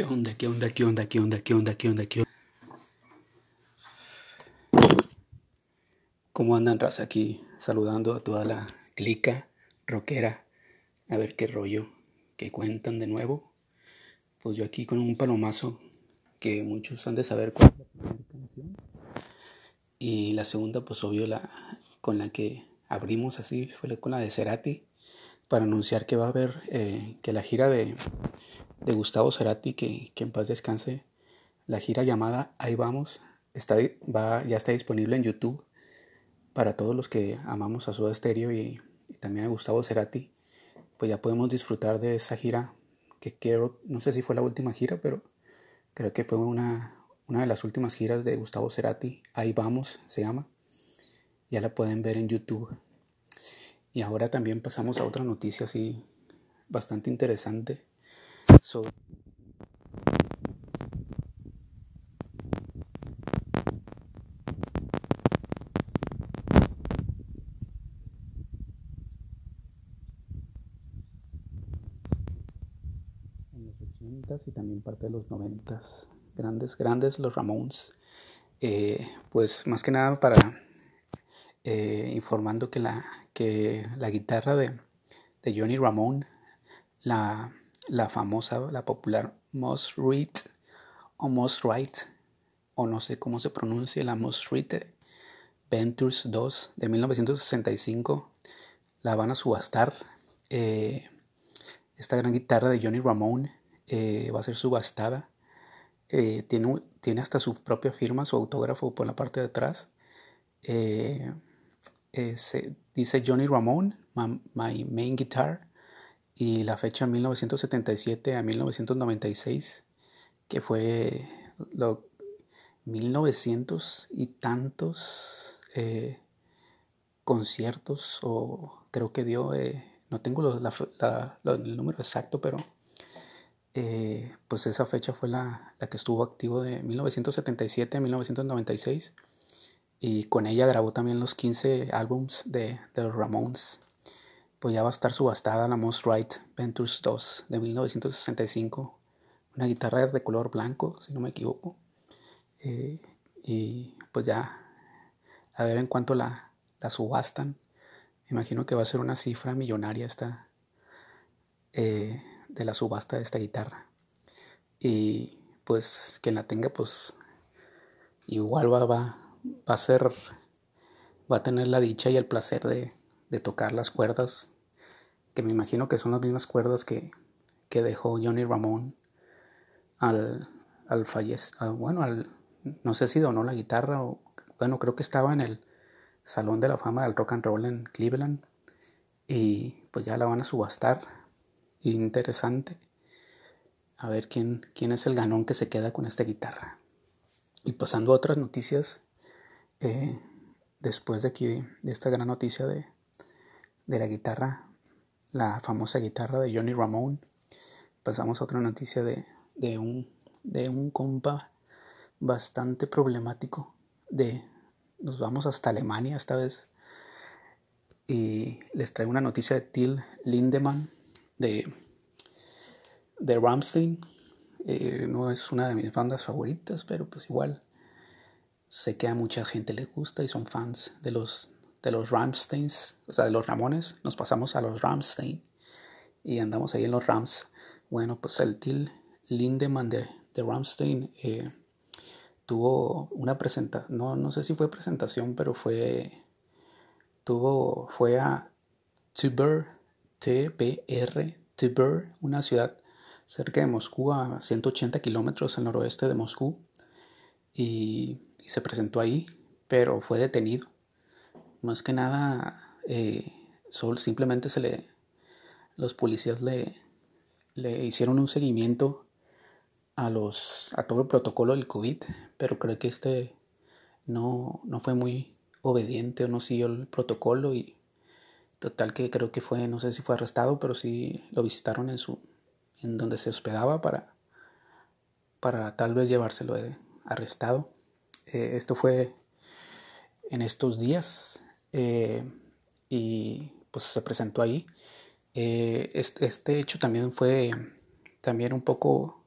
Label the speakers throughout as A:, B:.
A: onda? ¿Qué onda? ¿Qué onda? ¿Qué onda? ¿Qué onda? ¿Qué onda? ¿Qué onda? ¿Cómo andan, raza? Aquí saludando a toda la clica rockera. A ver qué rollo, qué cuentan de nuevo. Pues yo aquí con un palomazo que muchos han de saber cuál es la primera canción. Y la segunda, pues obvio, la con la que abrimos así fue con la de Cerati para anunciar que va a haber eh, que la gira de, de Gustavo Cerati, que, que, en paz descanse, la gira llamada Ahí vamos, está, va, ya está disponible en YouTube para todos los que amamos a Soda Stereo y, también a Gustavo Cerati, pues ya podemos disfrutar de esa gira que quiero, no sé si fue la última gira, pero creo que fue una, una de las últimas giras de Gustavo Cerati, Ahí vamos, se llama, ya la pueden ver en YouTube. Y ahora también pasamos a otra noticia así bastante interesante sobre en los 80 y también parte de los 90 grandes, grandes los Ramones. Eh, pues más que nada para eh, informando que la, que la guitarra de, de Johnny Ramone, la, la, famosa, la popular Moss Reed o Wright, o no sé cómo se pronuncia, la Moss Reed Ventures 2 de 1965, la van a subastar. Eh, esta gran guitarra de Johnny Ramone eh, va a ser subastada. Eh, tiene, tiene, hasta su propia firma, su autógrafo por la parte de atrás. Se, dice Johnny Ramone, my, main guitar, y la fecha 1977 a 1996, que fue lo 1900 y tantos eh, conciertos, o creo que dio, eh, no tengo el número exacto, pero eh, pues esa fecha fue la, la, que estuvo activo de 1977 a 1996 y con ella grabó también los 15 álbums de, de, los Ramones. Pues ya va a estar subastada la Most Right Ventures 2 de 1965, una guitarra de color blanco, si no me equivoco. Eh, y pues ya, a ver en cuánto la, la subastan. Me imagino que va a ser una cifra millonaria esta, eh, de la subasta de esta guitarra. Y pues quien la tenga, pues igual va, va, va a ser, va a tener la dicha y el placer de, de, tocar las cuerdas, que me imagino que son las mismas cuerdas que, que dejó Johnny Ramón al, al fallecer, bueno, al, no sé si donó la guitarra o, bueno, creo que estaba en el Salón de la Fama del Rock and Roll en Cleveland y pues ya la van a subastar. Interesante. A ver quién, quién es el ganón que se queda con esta guitarra. Y pasando a otras noticias, eh, después de aquí, de esta gran noticia de, de la guitarra, la famosa guitarra de Johnny Ramone, pasamos a otra noticia de, de, un, de un compa bastante problemático. De, nos vamos hasta Alemania esta vez. Y les traigo una noticia de Till Lindemann de, de Ramstein. Eh, no es una de mis bandas favoritas, pero pues igual sé que a mucha gente le gusta y son fans de los, de los Ramsteins, o sea, de los Ramones. Nos pasamos a los Ramstein y andamos ahí en los Rams. Bueno, pues el Till Lindemann de, de Ramstein eh, tuvo una presentación, no, no sé si fue presentación, pero fue, tuvo, fue a Tuber, TBR, Tver, una ciudad cerca de Moscú, a 180 kilómetros al noroeste de Moscú, y, y, se presentó ahí, pero fue detenido. Más que nada, eh, solo, simplemente se le, los policías le, le hicieron un seguimiento a, los, a todo el protocolo del COVID, pero creo que este no, no fue muy obediente o no siguió el protocolo y total que creo que fue, no sé si fue arrestado, pero sí lo visitaron en su, en donde se hospedaba para, para tal vez llevárselo arrestado. Eh, esto fue en estos días eh, y pues se presentó ahí. Este, este, hecho también fue también un poco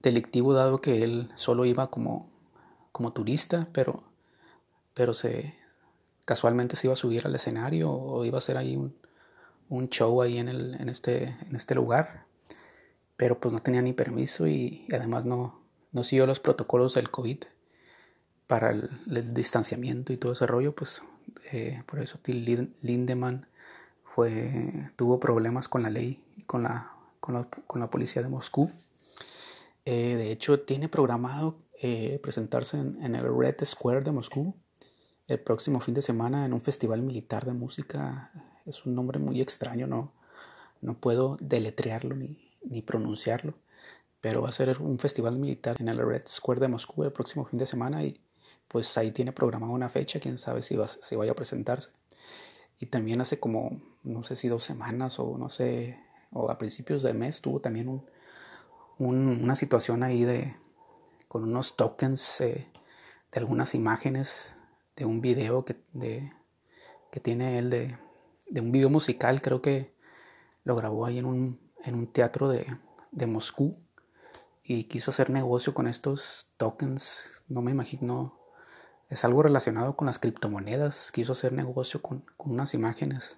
A: delictivo dado que él solo iba como, como turista, pero, pero se casualmente se iba a subir al escenario o iba a hacer ahí un, un show ahí en, el, en, este, en este lugar, pero pues no tenía ni permiso y, además no, no siguió los protocolos del COVID para el, distanciamiento y todo ese rollo, pues eh, por eso Till Lindemann fue, tuvo problemas con la ley, con la, con la, con la policía de Moscú. Eh, de hecho, tiene programado eh, presentarse en, en, el Red Square de Moscú el próximo fin de semana en un festival militar de música. Es un nombre muy extraño, no, no puedo deletrearlo ni, ni pronunciarlo, pero va a ser un festival militar en el Red Square de Moscú el próximo fin de semana y pues ahí tiene programada una fecha, quién sabe si, va, si vaya a presentarse. Y también hace como, no sé si dos semanas o no sé, o a principios de mes tuvo también un, una situación ahí de, con unos tokens eh, de algunas imágenes de un video que, de, que tiene él de, de, un video musical, creo que lo grabó ahí en un, en un teatro de, de Moscú y quiso hacer negocio con estos tokens, no me imagino es algo relacionado con las criptomonedas. Quiso hacer negocio con, unas imágenes.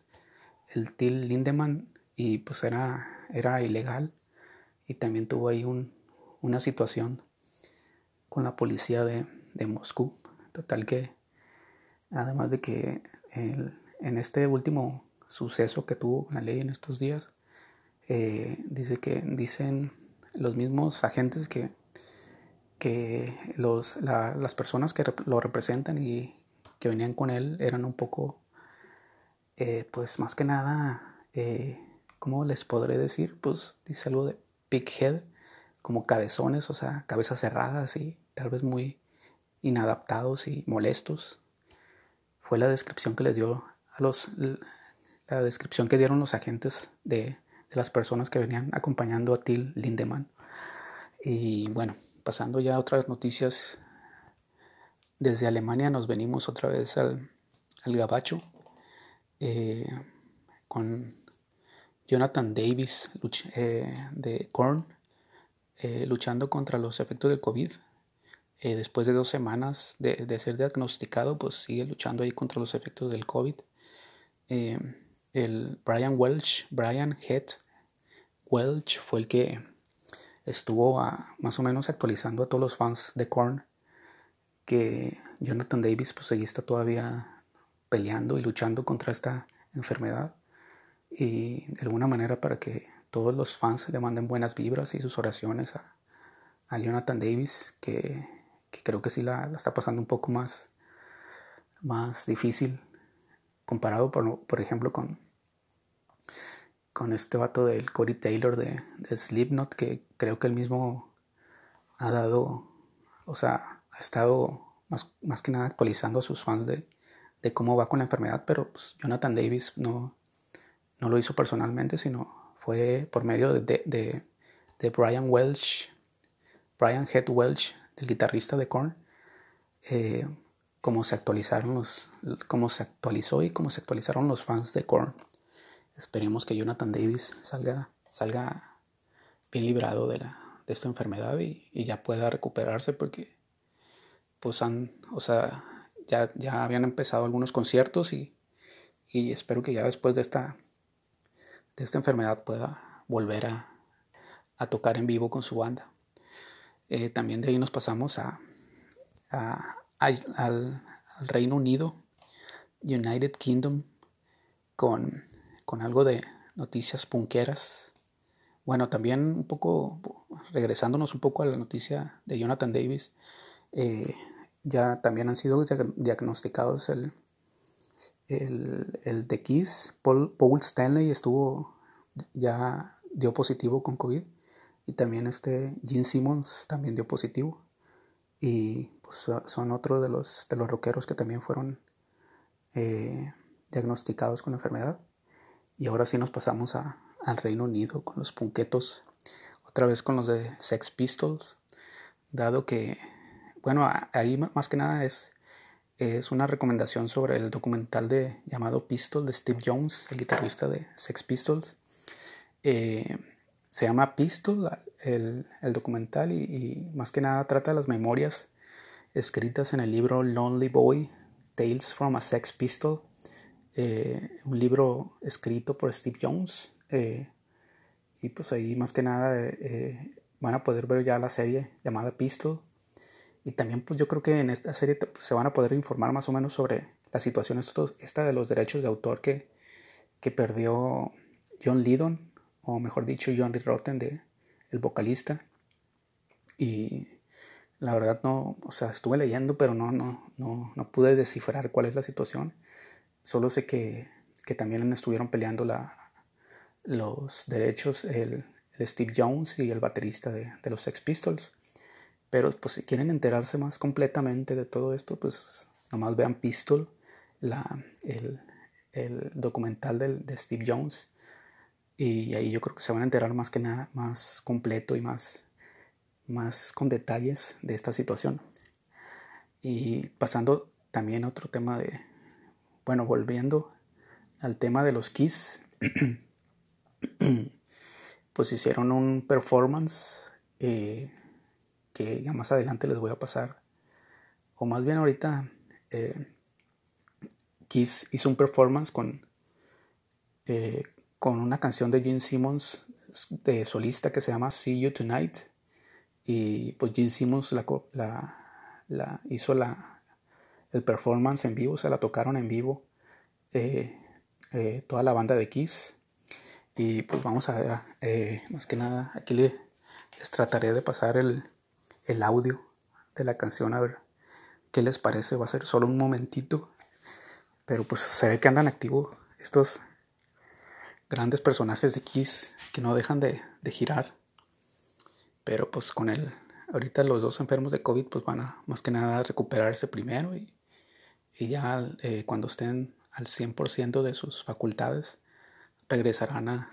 A: El Till Lindemann y pues era, era ilegal. Y también tuvo ahí un, una situación con la policía de, Moscú. Total que, además de que en este último suceso que tuvo con la ley en estos días, eh, dice que dicen los mismos agentes que que los, las personas que lo representan y que venían con él eran un poco, eh, pues más que nada, eh, ¿cómo les podré decir? Pues dice algo de big head, como cabezones, o sea, cabezas cerradas y tal vez muy inadaptados y molestos. Fue la descripción que les dio a los, la descripción que dieron los agentes de, de las personas que venían acompañando a Till Lindemann. Y bueno, pasando ya a otras noticias, desde Alemania nos venimos otra vez al, al Gabacho eh, con Jonathan Davis eh, de Korn eh, luchando contra los efectos del COVID. después de dos semanas de, de, ser diagnosticado, pues sigue luchando ahí contra los efectos del COVID. el Brian Welch, Brian Head Welch fue el que estuvo más o menos actualizando a todos los fans de Korn que Jonathan Davis pues ahí está todavía peleando y luchando contra esta enfermedad. Y de alguna manera para que todos los fans le manden buenas vibras y sus oraciones a, Jonathan Davis que, creo que sí la, está pasando un poco más, más difícil comparado por, por ejemplo con con este vato del Corey Taylor de, de Slipknot, que creo que él mismo ha dado, o sea, ha estado más, más que nada actualizando a sus fans de, de cómo va con la enfermedad, pero pues, Jonathan Davis no, no lo hizo personalmente, sino fue por medio de, de, de Brian Welch, Brian Head Welch, el guitarrista de Korn, eh, cómo se actualizaron los, cómo se actualizó y cómo se actualizaron los fans de Korn. Esperemos que Jonathan Davis salga, salga bien librado de, la, de esta enfermedad y, ya pueda recuperarse porque pues han, o sea, ya, ya habían empezado algunos conciertos y, y espero que ya después de esta, de esta enfermedad pueda volver a, a tocar en vivo con su banda. Eh, también de ahí nos pasamos a, al, Reino Unido, United Kingdom, con con algo de noticias punqueras. Bueno, también un poco, regresándonos un poco a la noticia de Jonathan Davis, eh, ya también han sido diagnosticados el, el, el de Kiss, Paul, Stanley estuvo, ya dio positivo con COVID y también este Gene Simmons también dio positivo y pues, son otros de los, de los rockeros que también fueron eh, diagnosticados con la enfermedad. Y ahora sí nos pasamos a, al Reino Unido con los punquetos, otra vez con los de Sex Pistols, dado que, bueno, ahí más que nada es, es una recomendación sobre el documental de, llamado Pistol de Steve Jones, el guitarrista de Sex Pistols. Eh, se llama Pistol, el, documental, y, más que nada trata de las memorias escritas en el libro Lonely Boy, Tales from a Sex Pistol, eh, un libro escrito por Steve Jones. Eh, y pues ahí más que nada eh, van a poder ver ya la serie llamada Pistol. Y también pues yo creo que en esta serie pues, se van a poder informar más o menos sobre la situación esta de los derechos de autor que, que perdió John Lydon o mejor dicho, John Lee Rotten, de, el vocalista. Y la verdad no, o sea, estuve leyendo, pero no, no, no, no pude descifrar cuál es la situación. Solo sé que, que también estuvieron peleando la, los derechos el, Steve Jones y el baterista de, de, los Sex Pistols. Pero pues si quieren enterarse más completamente de todo esto, pues nomás vean Pistol, la, el, el documental del, de Steve Jones y ahí yo creo que se van a enterar más que nada, más completo y más, más con detalles de esta situación. Y pasando también a otro tema de, bueno, volviendo al tema de los Kiss, pues hicieron un performance eh, que ya más adelante les voy a pasar, o más bien ahorita eh, Kiss hizo un performance con eh, con una canción de Gene Simmons de solista que se llama See You Tonight. Y pues Gene Simmons la, la, hizo la, el performance en vivo, se la tocaron en vivo eh, eh, toda la banda de Kiss. Y pues vamos a ver, eh, más que nada, aquí les, trataré de pasar el, el audio de la canción a ver qué les parece. Va a ser solo un momentito. Pero pues se ve que andan activos estos grandes personajes de Kiss que no dejan de, girar. Pero pues con él, ahorita los dos enfermos de COVID pues van a más que nada recuperarse primero y, ya eh, cuando estén al 100% de sus facultades regresarán a,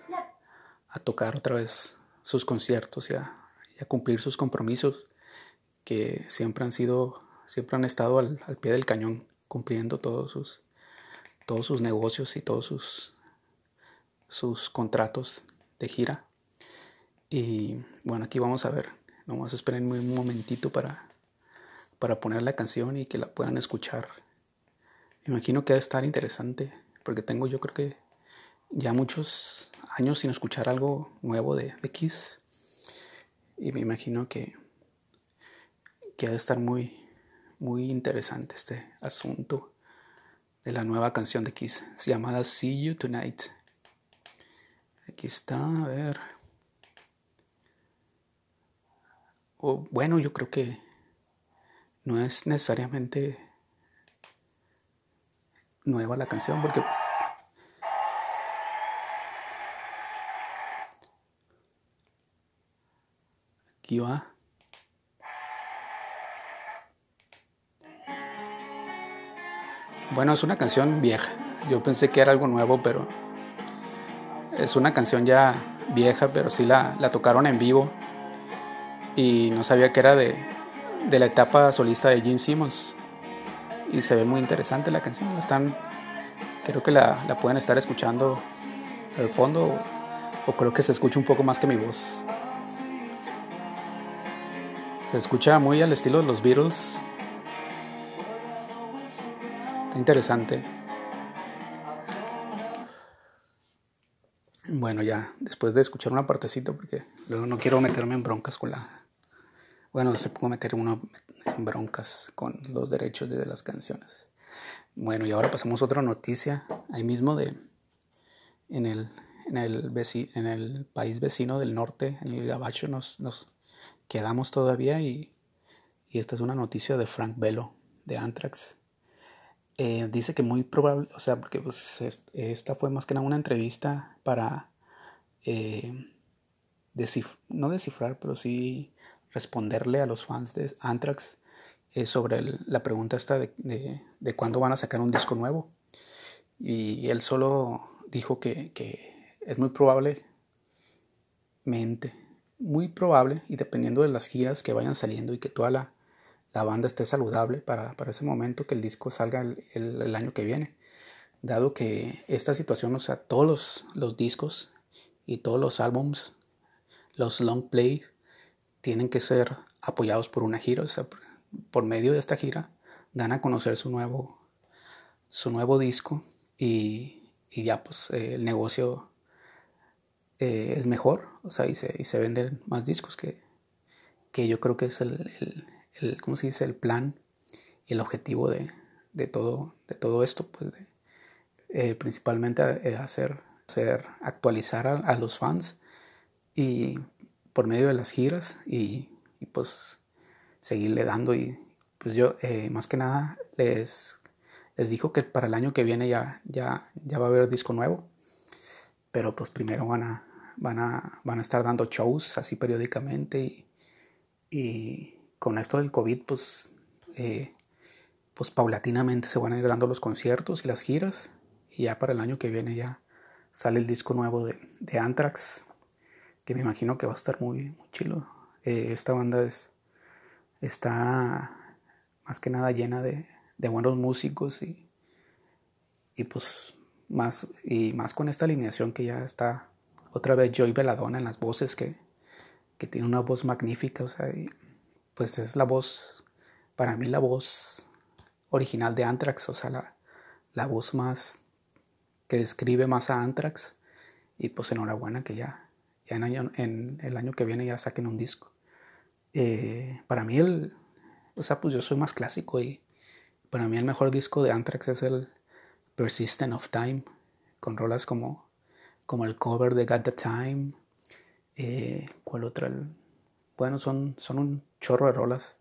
A: tocar otra vez sus conciertos y a, cumplir sus compromisos que siempre han sido, siempre han estado al, al pie del cañón cumpliendo todos sus, todos sus negocios y todos sus sus contratos de gira. Y bueno, aquí vamos a ver. Vamos a esperar un momentito para, para poner la canción y que la puedan escuchar. Me imagino que a estar interesante porque tengo yo creo que ya muchos años sin escuchar algo nuevo de, de Kiss. Y me imagino que, que ha de estar muy, muy interesante este asunto de la nueva canción de Kiss, llamada See You Tonight. Aquí está, a ver. O, bueno, yo creo que no es necesariamente nueva la canción porque pues, aquí va. Bueno, es una canción vieja. Yo pensé que era algo nuevo, pero es una canción ya vieja, pero sí la, tocaron en vivo. Y no sabía que era de, la etapa solista de Jim Simmons. Y se ve muy interesante la canción. están, creo que la, pueden estar escuchando al fondo. O, creo que se escucha un poco más que mi voz. Se escucha muy al estilo de los Beatles. Está interesante. Bueno, ya, después de escuchar una partecita, porque luego no quiero meterme en broncas con la... Bueno, se puede meter uno en broncas con los derechos de las canciones. Bueno, y ahora pasamos a otra noticia, ahí mismo de... En el, en el, en el país vecino del norte, en el Gabacho, nos, nos quedamos todavía y, y esta es una noticia de Frank Bello, de Anthrax. Eh, dice que muy probable, o sea, porque pues, esta fue más que nada una entrevista para eh, no descifrar, pero sí responderle a los fans de Anthrax eh, sobre la pregunta esta de, de, cuándo van a sacar un disco nuevo. Y él solo dijo que, que es muy probable, mente, muy probable, y dependiendo de las giras que vayan saliendo y que toda la la banda esté saludable para, ese momento que el disco salga el, año que viene. Dado que esta situación, o sea, todos los, discos y todos los álbums los long plays tienen que ser apoyados por una gira, o sea, por medio de esta gira dan a conocer su nuevo, su nuevo disco y, y ya pues eh, el negocio eh, es mejor, o sea, y se, y se venden más discos que, que yo creo que es el, el, el, ¿cómo se dice? El plan y el objetivo de, de, todo, de todo esto, pues eh, principalmente hacer, hacer actualizar a, a, los fans y por medio de las giras y, pues seguirle dando y pues yo eh, más que nada les, les dijo que para el año que viene ya, ya, ya va a haber disco nuevo, pero pues primero van a, van a, van a estar dando shows así periódicamente y, y con esto del COVID pues, eh, pues paulatinamente se van a ir dando los conciertos y las giras y ya para el año que viene ya sale el disco nuevo de, de Anthrax me imagino que va a estar muy, muy chilo. Eh, esta banda es, está más que nada llena de, de buenos músicos y, y pues más y más con esta alineación que ya está otra vez Joy Veladona en las voces que, que tiene una voz magnífica, o sea, pues es la voz, para mí la voz original de Anthrax, o sea, la, la voz más que describe más a Anthrax y pues enhorabuena que ya en, en el año que viene ya saquen un disco. Eh, para mí el, o sea, pues yo soy más clásico y para mí el mejor disco de Anthrax es el Persistent of Time, con rolas como, como el cover de Got the Time. Eh, ¿Cuál otra? Bueno, son, son un chorro de rolas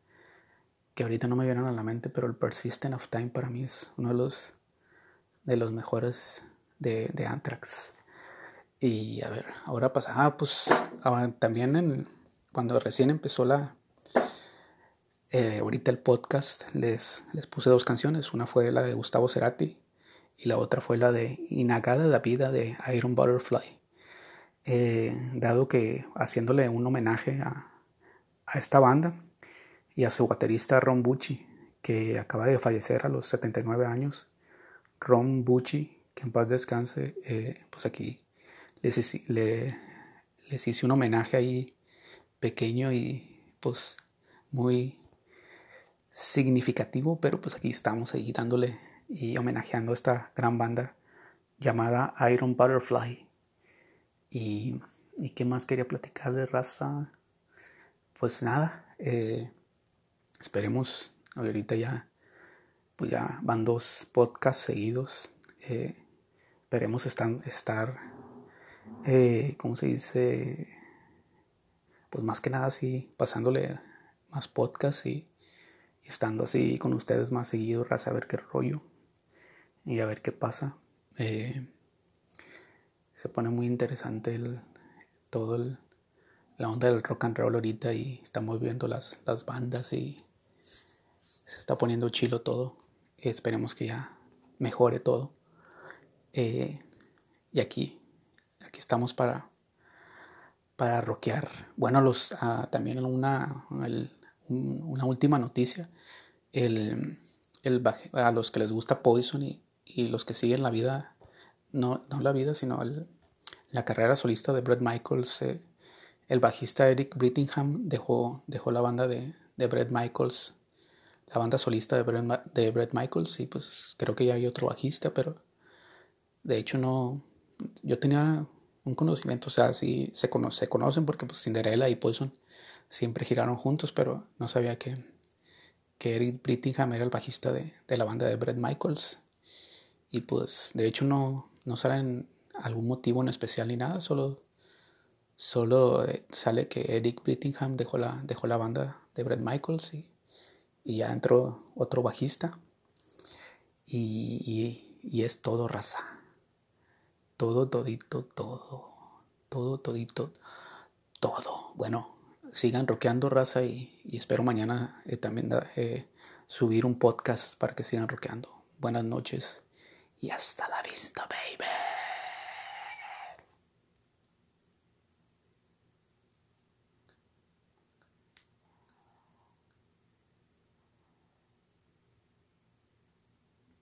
A: que ahorita no me vienen a la mente, pero el Persistent of Time para mí es uno de los, de los mejores de Anthrax. Y a ver, ahora pasa. Ah, pues ah, también cuando recién empezó la, eh, ahorita el podcast les, les puse dos canciones. Una fue la de Gustavo Cerati y la otra fue la de Inagada la vida de Iron Butterfly. Eh, dado que haciéndole un homenaje a, a, esta banda y a su baterista Ron Bucci, que acaba de fallecer a los 79 años. Ron Bucci, que en paz descanse, eh, pues aquí les, le, les hice un homenaje ahí pequeño y pues muy significativo, pero pues aquí estamos ahí dándole y homenajeando a esta gran banda llamada Iron Butterfly. Y, y qué más quería platicar de raza. Pues nada, eh, esperemos, ahorita ya, pues ya van dos podcasts seguidos. Eh, esperemos estar, estar eh, ¿cómo se dice? Pues más que nada así, pasándole más podcasts y estando así con ustedes más seguido, a saber qué rollo y a ver qué pasa. Eh, se pone muy interesante el, todo la onda del rock and roll ahorita y estamos viendo las, las bandas y se está poniendo chilo todo. Esperemos que ya mejore todo. Eh, y aquí, aquí estamos para, para rockear. Bueno, los, uh, también una, una última noticia. El, el, a los que les gusta Poison y, los que siguen la vida, no, no la vida, sino la carrera solista de Brett Michaels, eh, el bajista Eric Brittingham dejó, dejó la banda de, de Brett Michaels, la banda solista de Brett, de Brett Michaels, y pues creo que ya hay otro bajista, pero de hecho no, yo tenía un conocimiento, o sea, sí se, se conocen porque pues Cinderella y Poison siempre giraron juntos, pero no sabía que, que Eric Brittingham era el bajista de, de, la banda de Brett Michaels. Y pues, de hecho, no, no sale algún motivo en especial ni nada, solo, solo eh, sale que Eric Brittingham dejó la, dejó la banda de Brett Michaels y, y ya entró otro bajista. Y, y es todo raza. Todo, todito, todo. Todo, todito, todo. Bueno, sigan rockeando raza y, espero mañana eh, también eh, subir un podcast para que sigan rockeando. Buenas noches y hasta la vista, baby.